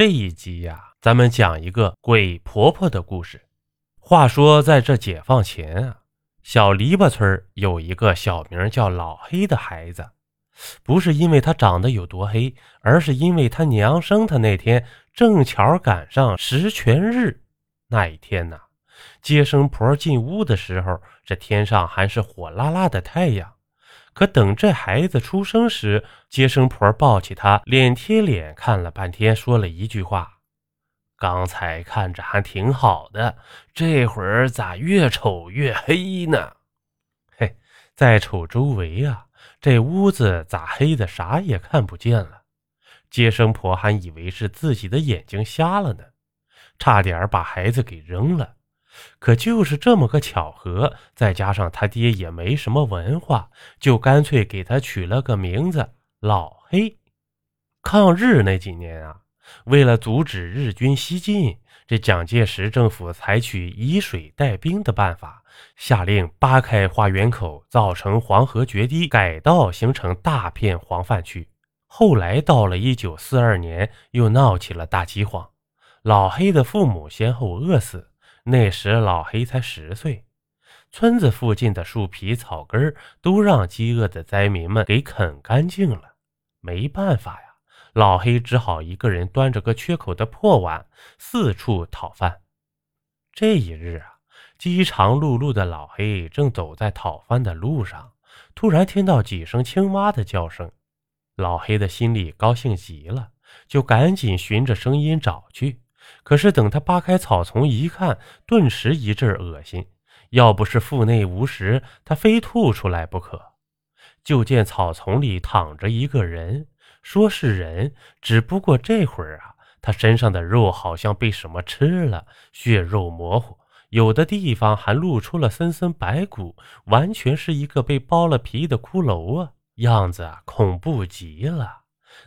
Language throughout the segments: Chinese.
这一集呀，咱们讲一个鬼婆婆的故事。话说，在这解放前啊，小篱笆村有一个小名叫老黑的孩子，不是因为他长得有多黑，而是因为他娘生他那天正巧赶上十全日。那一天呢，接生婆进屋的时候，这天上还是火辣辣的太阳。可等这孩子出生时，接生婆抱起他，脸贴脸看了半天，说了一句话：“刚才看着还挺好的，这会儿咋越瞅越黑呢？”嘿，再瞅周围啊，这屋子咋黑的，啥也看不见了。接生婆还以为是自己的眼睛瞎了呢，差点把孩子给扔了。可就是这么个巧合，再加上他爹也没什么文化，就干脆给他取了个名字老黑。抗日那几年啊，为了阻止日军西进，这蒋介石政府采取以水带兵的办法，下令扒开花园口，造成黄河决堤，改道形成大片黄泛区。后来到了一九四二年，又闹起了大饥荒，老黑的父母先后饿死。那时老黑才十岁，村子附近的树皮、草根都让饥饿的灾民们给啃干净了。没办法呀，老黑只好一个人端着个缺口的破碗四处讨饭。这一日啊，饥肠辘辘的老黑正走在讨饭的路上，突然听到几声青蛙的叫声，老黑的心里高兴极了，就赶紧循着声音找去。可是等他扒开草丛一看，顿时一阵恶心。要不是腹内无食，他非吐出来不可。就见草丛里躺着一个人，说是人，只不过这会儿啊，他身上的肉好像被什么吃了，血肉模糊，有的地方还露出了森森白骨，完全是一个被剥了皮的骷髅啊！样子啊，恐怖极了。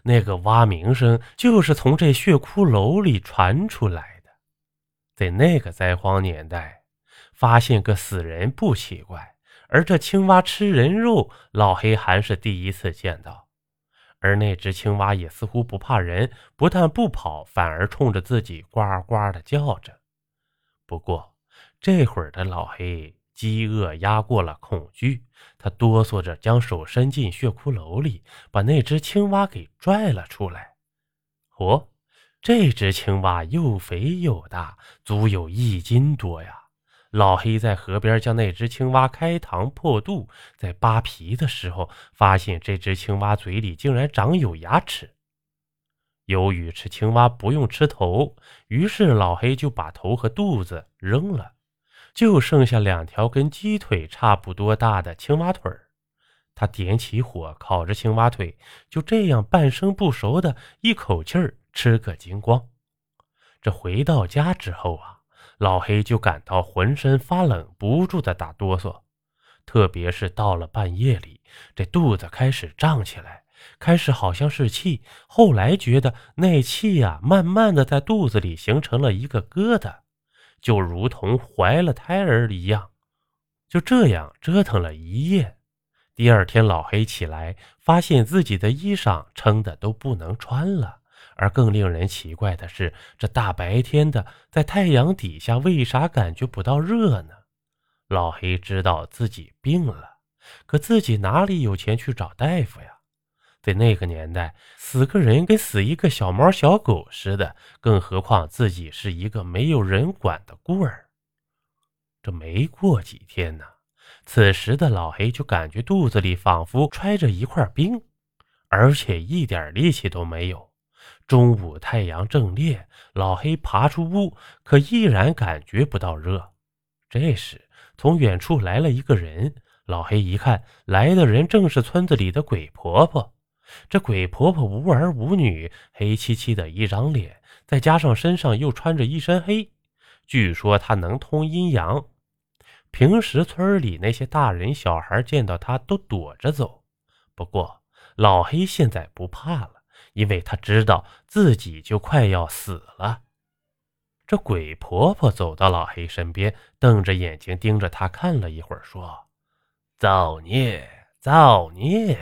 那个蛙鸣声就是从这血骷髅里传出来的。在那个灾荒年代，发现个死人不奇怪，而这青蛙吃人肉，老黑还是第一次见到。而那只青蛙也似乎不怕人，不但不跑，反而冲着自己呱呱的叫着。不过这会儿的老黑。饥饿压过了恐惧，他哆嗦着将手伸进血骷髅里，把那只青蛙给拽了出来。嚯，这只青蛙又肥又大，足有一斤多呀！老黑在河边将那只青蛙开膛破肚，在扒皮的时候，发现这只青蛙嘴里竟然长有牙齿。由于吃青蛙不用吃头，于是老黑就把头和肚子扔了。就剩下两条跟鸡腿差不多大的青蛙腿儿，他点起火烤着青蛙腿，就这样半生不熟的一口气儿吃个精光。这回到家之后啊，老黑就感到浑身发冷，不住的打哆嗦，特别是到了半夜里，这肚子开始胀起来，开始好像是气，后来觉得那气呀，慢慢的在肚子里形成了一个疙瘩。就如同怀了胎儿一样，就这样折腾了一夜。第二天，老黑起来，发现自己的衣裳撑的都不能穿了。而更令人奇怪的是，这大白天的，在太阳底下，为啥感觉不到热呢？老黑知道自己病了，可自己哪里有钱去找大夫呀？在那个年代，死个人跟死一个小猫小狗似的，更何况自己是一个没有人管的孤儿。这没过几天呢，此时的老黑就感觉肚子里仿佛揣着一块冰，而且一点力气都没有。中午太阳正烈，老黑爬出屋，可依然感觉不到热。这时，从远处来了一个人，老黑一看，来的人正是村子里的鬼婆婆。这鬼婆婆无儿无女，黑漆漆的一张脸，再加上身上又穿着一身黑，据说她能通阴阳。平时村里那些大人小孩见到她都躲着走，不过老黑现在不怕了，因为他知道自己就快要死了。这鬼婆婆走到老黑身边，瞪着眼睛盯着他看了一会儿，说：“造孽，造孽！”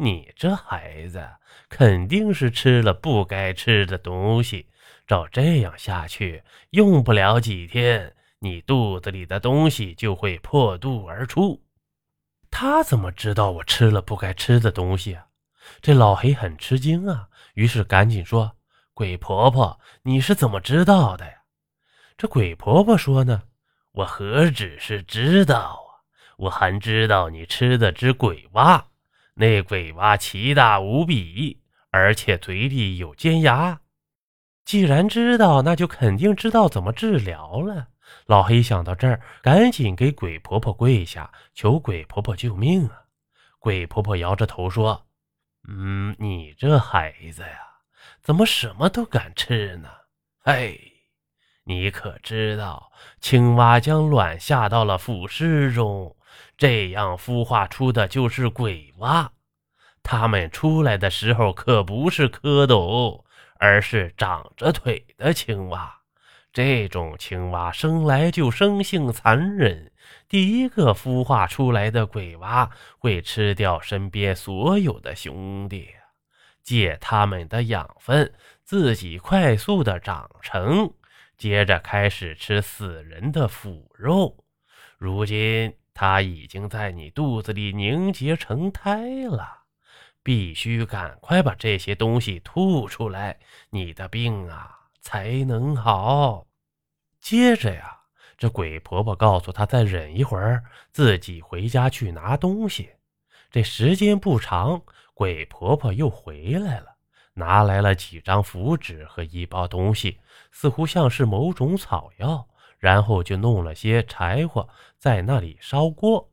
你这孩子肯定是吃了不该吃的东西。照这样下去，用不了几天，你肚子里的东西就会破肚而出。”他怎么知道我吃了不该吃的东西啊？这老黑很吃惊啊，于是赶紧说：“鬼婆婆，你是怎么知道的呀？”这鬼婆婆说呢：“我何止是知道啊，我还知道你吃的只鬼蛙。”那鬼蛙奇大无比，而且嘴里有尖牙。既然知道，那就肯定知道怎么治疗了。老黑想到这儿，赶紧给鬼婆婆跪下，求鬼婆婆救命啊！鬼婆婆摇着头说：“嗯，你这孩子呀，怎么什么都敢吃呢？嘿，你可知道，青蛙将卵下到了腐尸中。”这样孵化出的就是鬼蛙，它们出来的时候可不是蝌蚪，而是长着腿的青蛙。这种青蛙生来就生性残忍，第一个孵化出来的鬼蛙会吃掉身边所有的兄弟，借他们的养分，自己快速的长成，接着开始吃死人的腐肉。如今。它已经在你肚子里凝结成胎了，必须赶快把这些东西吐出来，你的病啊才能好。接着呀，这鬼婆婆告诉他再忍一会儿，自己回家去拿东西。这时间不长，鬼婆婆又回来了，拿来了几张符纸和一包东西，似乎像是某种草药。然后就弄了些柴火在那里烧锅，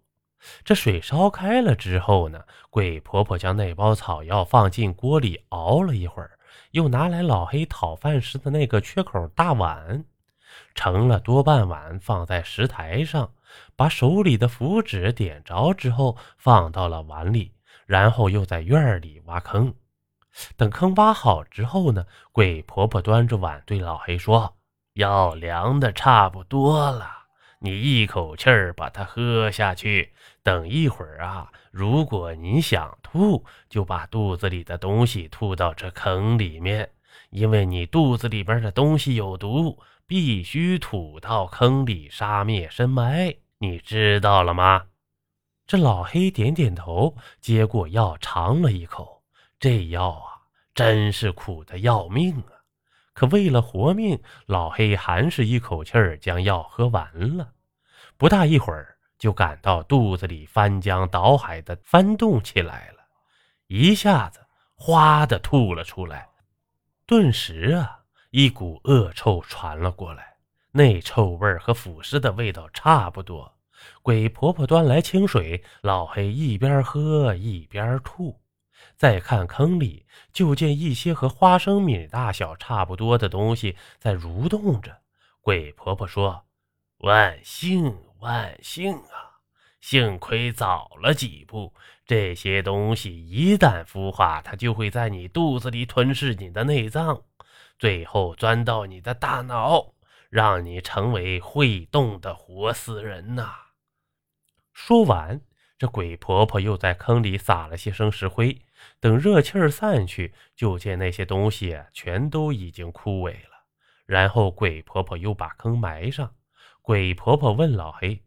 这水烧开了之后呢，鬼婆婆将那包草药放进锅里熬了一会儿，又拿来老黑讨饭时的那个缺口大碗，盛了多半碗放在石台上，把手里的符纸点着之后放到了碗里，然后又在院里挖坑。等坑挖好之后呢，鬼婆婆端着碗对老黑说。药凉的差不多了，你一口气儿把它喝下去。等一会儿啊，如果你想吐，就把肚子里的东西吐到这坑里面，因为你肚子里边的东西有毒，必须吐到坑里杀灭深埋。你知道了吗？这老黑点点头，接过药尝了一口，这药啊，真是苦的要命啊！可为了活命，老黑还是一口气儿将药喝完了。不大一会儿，就感到肚子里翻江倒海的翻动起来了，一下子哗的吐了出来。顿时啊，一股恶臭传了过来，那臭味和腐尸的味道差不多。鬼婆婆端来清水，老黑一边喝一边吐。再看坑里，就见一些和花生米大小差不多的东西在蠕动着。鬼婆婆说：“万幸，万幸啊！幸亏早了几步。这些东西一旦孵化，它就会在你肚子里吞噬你的内脏，最后钻到你的大脑，让你成为会动的活死人呐！”说完。这鬼婆婆又在坑里撒了些生石灰，等热气儿散去，就见那些东西全都已经枯萎了。然后鬼婆婆又把坑埋上。鬼婆婆问老黑：“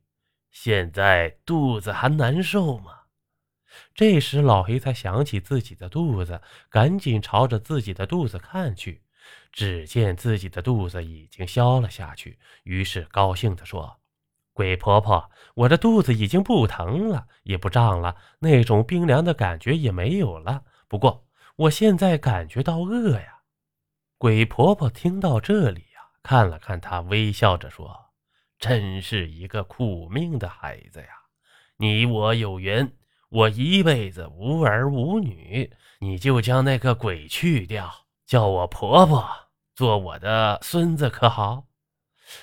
现在肚子还难受吗？”这时老黑才想起自己的肚子，赶紧朝着自己的肚子看去，只见自己的肚子已经消了下去，于是高兴地说。鬼婆婆，我的肚子已经不疼了，也不胀了，那种冰凉的感觉也没有了。不过我现在感觉到饿呀。鬼婆婆听到这里呀，看了看他，微笑着说：“真是一个苦命的孩子呀！你我有缘，我一辈子无儿无女，你就将那个鬼去掉，叫我婆婆做我的孙子，可好？”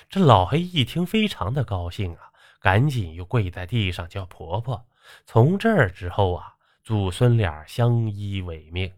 这老黑一听，非常的高兴啊，赶紧又跪在地上叫婆婆。从这儿之后啊，祖孙俩相依为命。